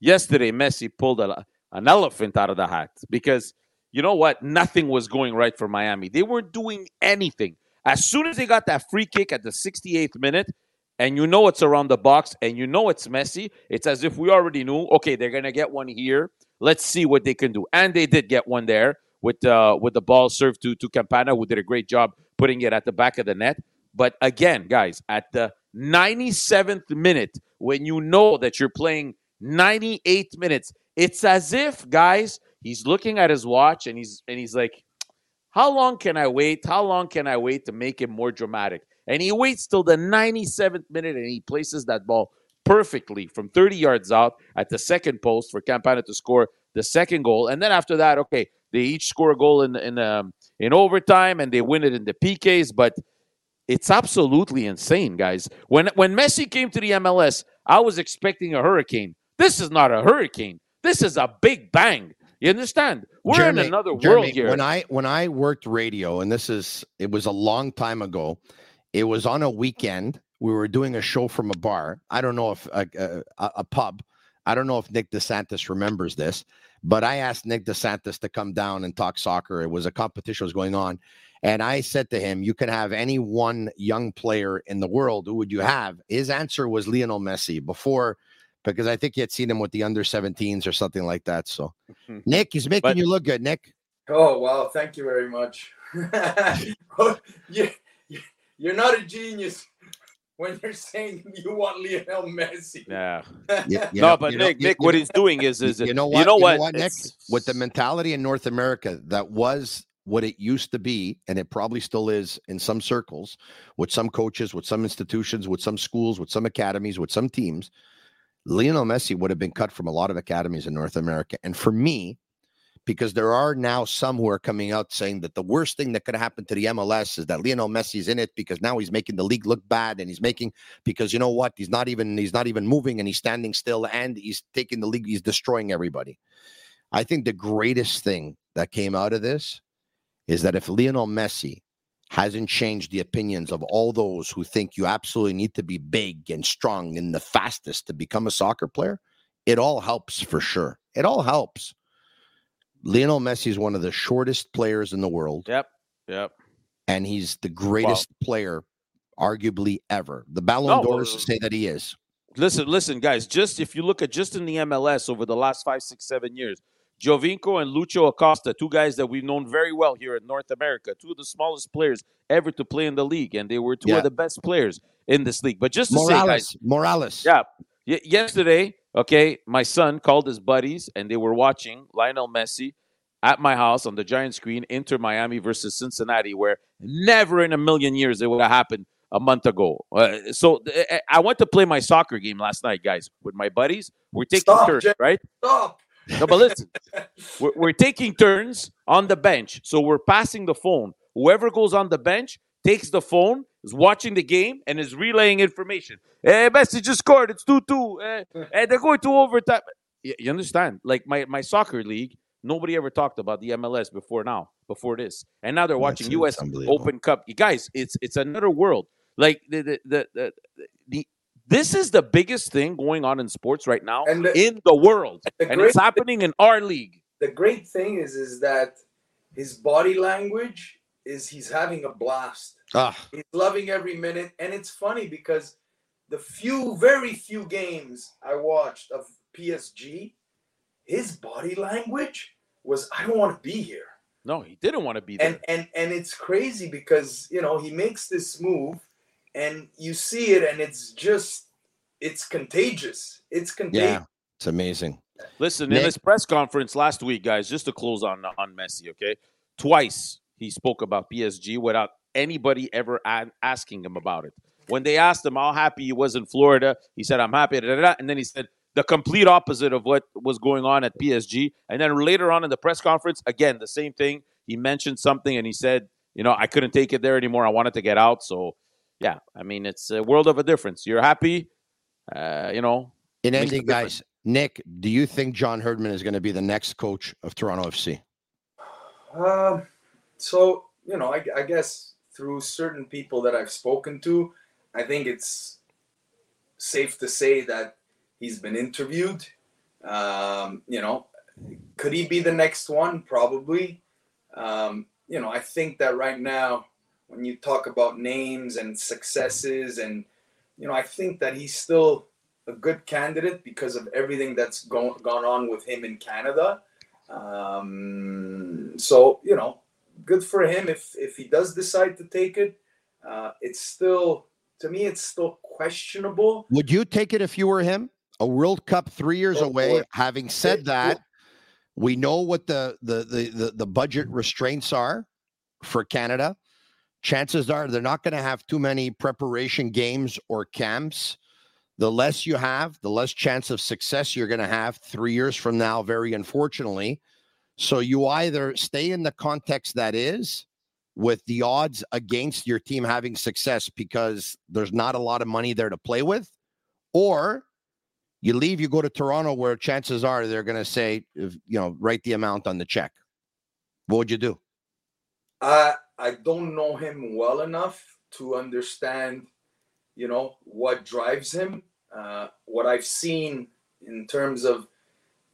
Yesterday, Messi pulled a, an elephant out of the hat because you know what? Nothing was going right for Miami. They weren't doing anything. As soon as they got that free kick at the 68th minute, and you know it's around the box, and you know it's Messi, it's as if we already knew. Okay, they're gonna get one here. Let's see what they can do, and they did get one there with uh, with the ball served to to Campana, who did a great job putting it at the back of the net. But again, guys, at the 97th minute, when you know that you're playing 98 minutes, it's as if, guys, he's looking at his watch and he's and he's like, How long can I wait? How long can I wait to make it more dramatic? And he waits till the 97th minute and he places that ball perfectly from 30 yards out at the second post for Campana to score the second goal. And then after that, okay, they each score a goal in in um, in overtime and they win it in the PKs. But it's absolutely insane, guys. When when Messi came to the MLS, I was expecting a hurricane. This is not a hurricane. This is a big bang. You understand? We're Jeremy, in another Jeremy, world here. When I when I worked radio, and this is it was a long time ago. It was on a weekend. We were doing a show from a bar. I don't know if a, a, a pub. I don't know if Nick DeSantis remembers this, But I asked Nick DeSantis to come down and talk soccer. It was a competition was going on. And I said to him, You can have any one young player in the world. Who would you have? His answer was Lionel Messi before, because I think he had seen him with the under 17s or something like that. So, Nick, he's making But- you look good, Nick. Oh wow, thank you very much. Oh, you- you're not a genius when you're saying you want Lionel Messi. Yeah. You- you no, but you know- Nick, you- Nick, you what he's doing is, is you it- know what? You know what, Nick? With the mentality in North America that was what it used to be, and it probably still is in some circles, with some coaches, with some institutions, with some schools, with some academies, with some teams, Lionel Messi would have been cut from a lot of academies in North America. And for me, because there are now some who are coming out saying that the worst thing that could happen to the MLS is that Lionel Messi's in it because now he's making the league look bad and he's making because you know what he's not even he's not even moving and he's standing still and he's taking the league he's destroying everybody. I think the greatest thing that came out of this is that if Lionel Messi hasn't changed the opinions of all those who think you absolutely need to be big and strong and the fastest to become a soccer player, it all helps for sure. It all helps. Lionel Messi is one of the shortest players in the world, Yep. Yep. and he's the greatest player, arguably ever. The Ballon No, d'Ors well, say that he is. Listen, listen, guys. Just if you look at just in the MLS over the last five, six, seven years, Giovinco and Lucho Acosta, two guys that we've known very well here in North America, two of the smallest players ever to play in the league, and they were two Yeah. of the best players in this league. But just to say, guys, Morales, Morales. Yeah. Y- yesterday, okay, my son called his buddies and they were watching Lionel Messi at my house on the giant screen, Inter Miami versus Cincinnati, where never in a million years it would have happened a month ago. Uh, so uh, I went to play my soccer game last night, guys, with my buddies. We're taking Stop, turns, Jeff. right? Stop. No, but listen, we're, we're taking turns on the bench. So we're passing the phone. Whoever goes on the bench takes the phone, is watching the game, and is relaying information. Hey, Messi just scored. It's 2 2. Eh, eh, they're going to overtime. You, you understand? Like my, my soccer league, nobody ever talked about the MLS before now, before this. And now they're watching That's- US. Open Cup. You guys, it's it's another world. Like the the, the, the, the this is the biggest thing going on in sports right now And the- in the world. the and it's great- happening in our league. The great thing is, is that his body language is he's having a blast. Ah, He's loving every minute, and it's funny because the few, very few games I watched of PSG, his body language was, "I don't want to be here." No, he didn't want to be there. and and and it's crazy because you know he makes this move and you see it and it's just it's contagious it's contagious yeah, it's amazing. Listen, Nick- in this press conference last week, guys, just to close on on Messi, okay? Twice he spoke about PSG without anybody ever a- asking him about it. When they asked him how happy he was in Florida, he said, "I'm happy," da, da, da, and then he said the complete opposite of what was going on at PSG. And then later on in the press conference, again the same thing. He mentioned something and he said, "You know, I couldn't take it there anymore. I wanted to get out." So, yeah, I mean, it's a world of a difference. You're happy, uh, you know. In ending, guys, Nick, do you think John Herdman is going to be the next coach of Toronto FC? um so you know I, I guess through certain people that i've spoken to i think it's safe to say that he's been interviewed. Um you know could he be the next one? Probably. Um you know i think that right now when you talk about names and successes and you know i think that he's still a good candidate because of everything that's gone gone on with him in canada. Um so you know good for him if if he does decide to take it uh it's still to me it's still questionable Would you take it if you were him? A World Cup three years Oh, away. boy. Having said It- that, we know what the, the the the the budget restraints are for Canada. Chances are they're not going to have too many preparation games or camps. The less you have, the less chance of success you're going to have three years from now. Very unfortunately, so you either stay in the context that is with the odds against your team having success because there's not a lot of money there to play with, or you leave, you go to Toronto where chances are they're going to say, you know, write the amount on the check. What would you do? I I don't know him well enough to understand, you know, what drives him. Uh, what I've seen in terms of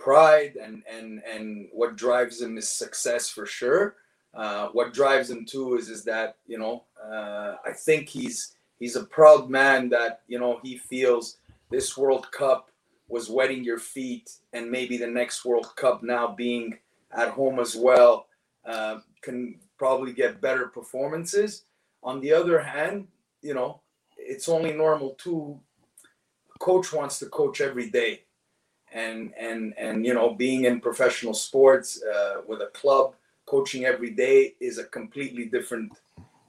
pride and and and what drives him is success for sure. Uh, what drives him too is is that you know uh, I think he's he's a proud man that you know he feels this World Cup was wetting your feet, and maybe the next World Cup now being at home as well uh, can probably get better performances. On the other hand, you know it's only normal too. Coach wants to coach every day, and and and you know being in professional sports uh, with a club coaching every day is a completely different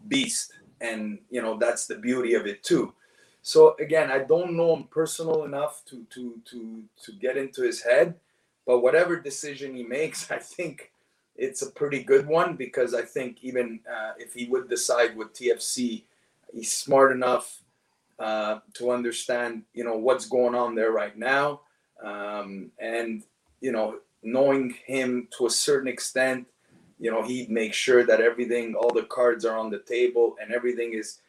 beast. And you know that's the beauty of it too. So again i don't know him personal enough to to to to get into his head but whatever decision he makes i think it's a pretty good one because i think even uh, if he would decide with tfc he's smart enough uh, to understand you know what's going on there right now um, and you know knowing him to a certain extent you know, he'd make sure that everything, all the cards are on the table and everything is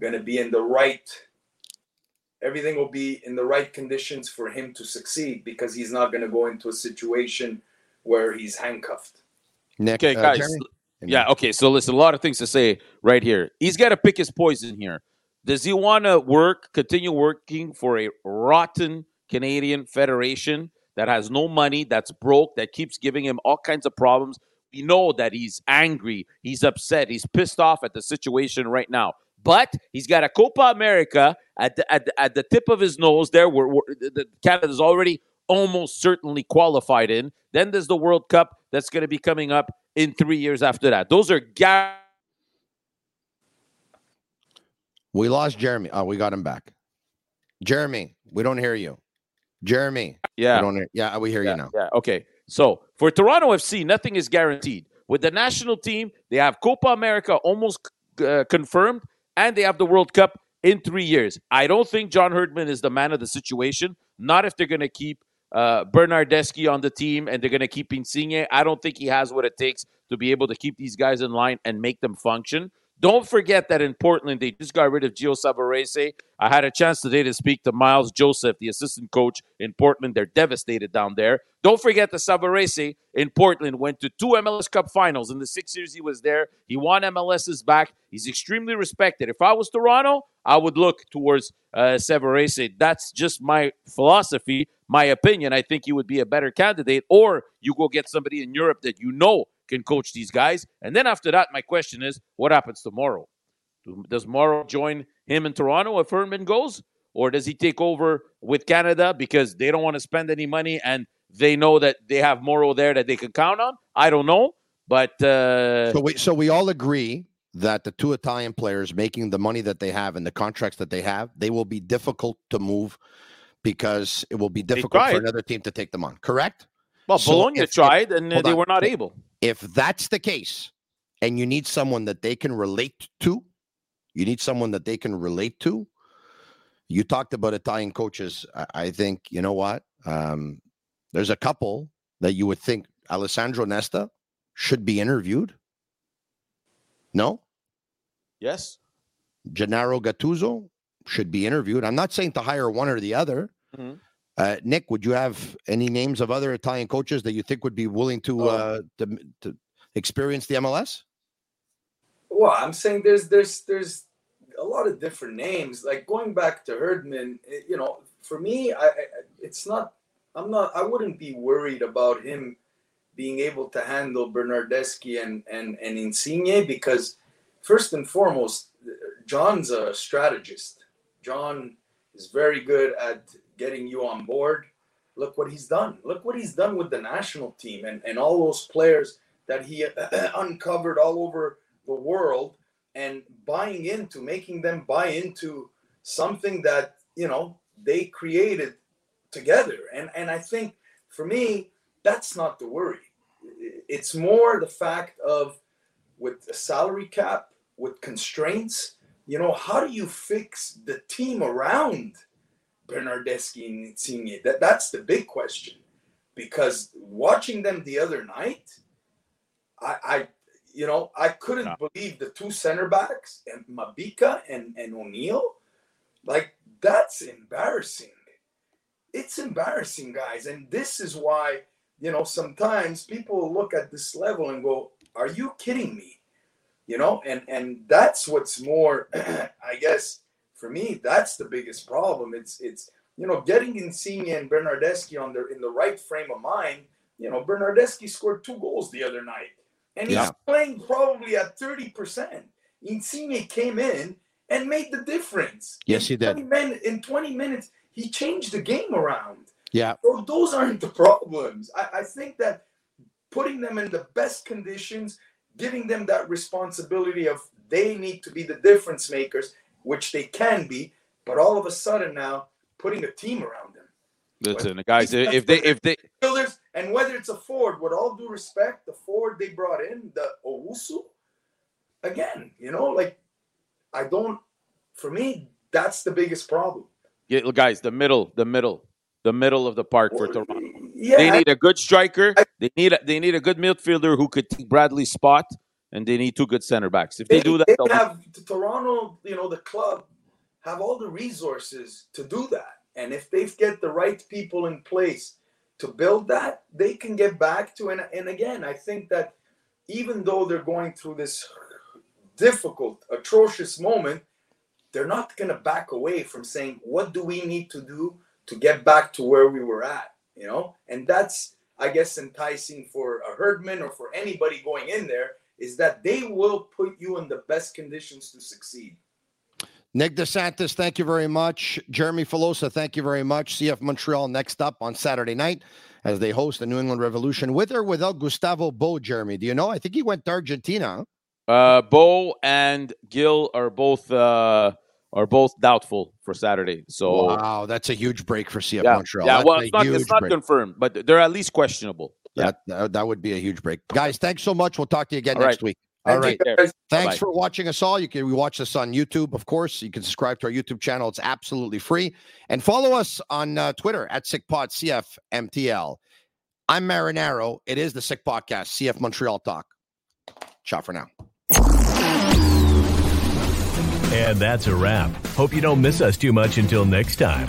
going to be in the right, everything will be in the right conditions for him to succeed because he's not going to go into a situation where he's handcuffed. Nick, Okay, uh, guys. Jeremy? Yeah, okay. So listen, a lot of things to say right here. He's got to pick his poison here. Does he want to work, continue working for a rotten Canadian federation that has no money, that's broke, that keeps giving him all kinds of problems? We know that he's angry, he's upset, he's pissed off at the situation right now. But he's got a Copa America at the, at the, at the tip of his nose there, where, where the, Canada's already almost certainly qualified in. Then there's the World Cup that's going to be coming up in three years after that. Those are guaranteed. We lost Jeremy. Oh, we got him back. Jeremy, we don't hear you. Jeremy, Yeah. we don't hear, yeah, we hear yeah, you now. Yeah. Okay. So for Toronto FC, nothing is guaranteed. With the national team, they have Copa America almost uh, confirmed, and they have the World Cup in three years. I don't think John Herdman is the man of the situation. Not if they're going to keep uh, Bernardeschi on the team and they're going to keep Insigne. I don't think he has what it takes to be able to keep these guys in line and make them function. Don't forget that in Portland, they just got rid of Gio Savarese. I had a chance today to speak to Miles Joseph, the assistant coach in Portland. They're devastated down there. Don't forget that Savarese in Portland went to two MLS Cup finals in the six years he was there. He won MLS's back. He's extremely respected. If I was Toronto, I would look towards uh, Savarese. That's just my philosophy, my opinion. I think he would be a better candidate, or you go get somebody in Europe that you know can coach these guys. And then after that, my question is, what happens tomorrow? Does Mauro join him in Toronto if Herdman goes? Or does he take over with Canada because they don't want to spend any money and they know that they have Mauro there that they can count on? I don't know. But uh, So we so we all agree that the two Italian players making the money that they have and the contracts that they have, they will be difficult to move because it will be difficult for another team to take them on. Correct? well, So Bologna if- if- tried and uh, they on. were not able. If that's the case, and you need someone that they can relate to, you need someone that they can relate to. You talked about Italian coaches. I, I think you know what. Um, there's a couple that you would think Alessandro Nesta should be interviewed. No, Yes. Gennaro Gattuso should be interviewed. I'm not saying to hire one or the other. Mhm. Uh, Nick, would you have any names of other Italian coaches that you think would be willing to Oh. uh, to, to experience the MLS? Well, I'm saying there's there's there's a lot of different names. Like going back to Herdman, it- you know, for me, I, I it's not. I'm not. I wouldn't be worried about him being able to handle Bernardeschi and and and Insigne because first and foremost, John's a strategist. John is very good at getting you on board. Look what he's done. Look what he's done with the national team and, and all those players that he uh, uncovered all over the world and buying into making them buy into something that you know they created together and and i think for me that's not the worry it's more the fact of with a salary cap with constraints you know how do you fix the team around bernardeschi and Insigne? that that's the big question because watching them the other night i i you know, I couldn't Yeah. believe the two center backs and Mabika and, and O'Neill. Like, that's embarrassing. it's embarrassing, guys. And this is why, you know, sometimes people look at this level and go, Are you kidding me? You know, and and that's what's more, I guess, for me, that's the biggest problem. It's it's you know, getting Insigne and Bernardeschi on their in the right frame of mind. You know, Bernardeschi scored two goals the other night, and he's Yeah. playing probably at thirty percent. Insigne came in and made the difference. Yes, he did. 20 min- in 20 minutes, he changed the game around. Yeah. So those aren't the problems. I, I think that putting them in the best conditions, giving them that responsibility of they need to be the difference makers, which they can be, but all of a sudden now putting a team around them. Listen, guys, if they if they Fielders, and whether it's a forward, with all due respect, the forward they brought in, the Owusu, again, you know, like I don't for me, that's the biggest problem. Yeah, guys, the middle, the middle, the middle of the park for Toronto. Yeah, They need a good striker. They need a, they need a good midfielder who could take Bradley's spot, and they need two good center backs. If they, do that, they have Toronto, you know, the club have all the resources to do that. And if they get the right people in place to build that, they can get back to and and again, I think that even though they're going through this difficult, atrocious moment, they're not going to back away from saying, "What do we need to do to get back to where we were at?" You know, and that's I guess enticing for a herdman or for anybody going in there is that they will put you in the best conditions to succeed. Nick DeSantis, thank you very much. Jeremy Filosa, thank you very much. CF Montreal next up on Saturday night as they host the New England Revolution with or without Gustavo Bou, Jeremy. Do you know? I think he went to Argentina. uh, Bou and Gil are both uh, are both doubtful for Saturday. So wow, that's a huge break for CF yeah, Montreal. yeah. That's Well, it's not it's not confirmed, but they're at least questionable. Yeah. That, that that would be a huge break, guys. Thanks so much. We'll talk to you again All next right. week. All Thank right. you, guys. Thanks Bye-bye. for watching us all. You can watch this on YouTube, of course. You can subscribe to our YouTube channel. It's absolutely free. And follow us on uh, Twitter at SickPodCFMTL. I'm Marinaro. It is the Sick Podcast, CF Montreal Talk. Ciao for now. And that's a wrap. Hope you don't miss us too much until next time.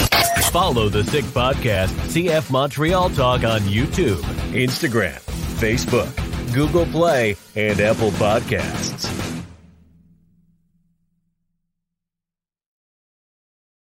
Follow the Sick Podcast, CF Montreal Talk on YouTube, Instagram, Facebook, Google Play, and Apple Podcasts.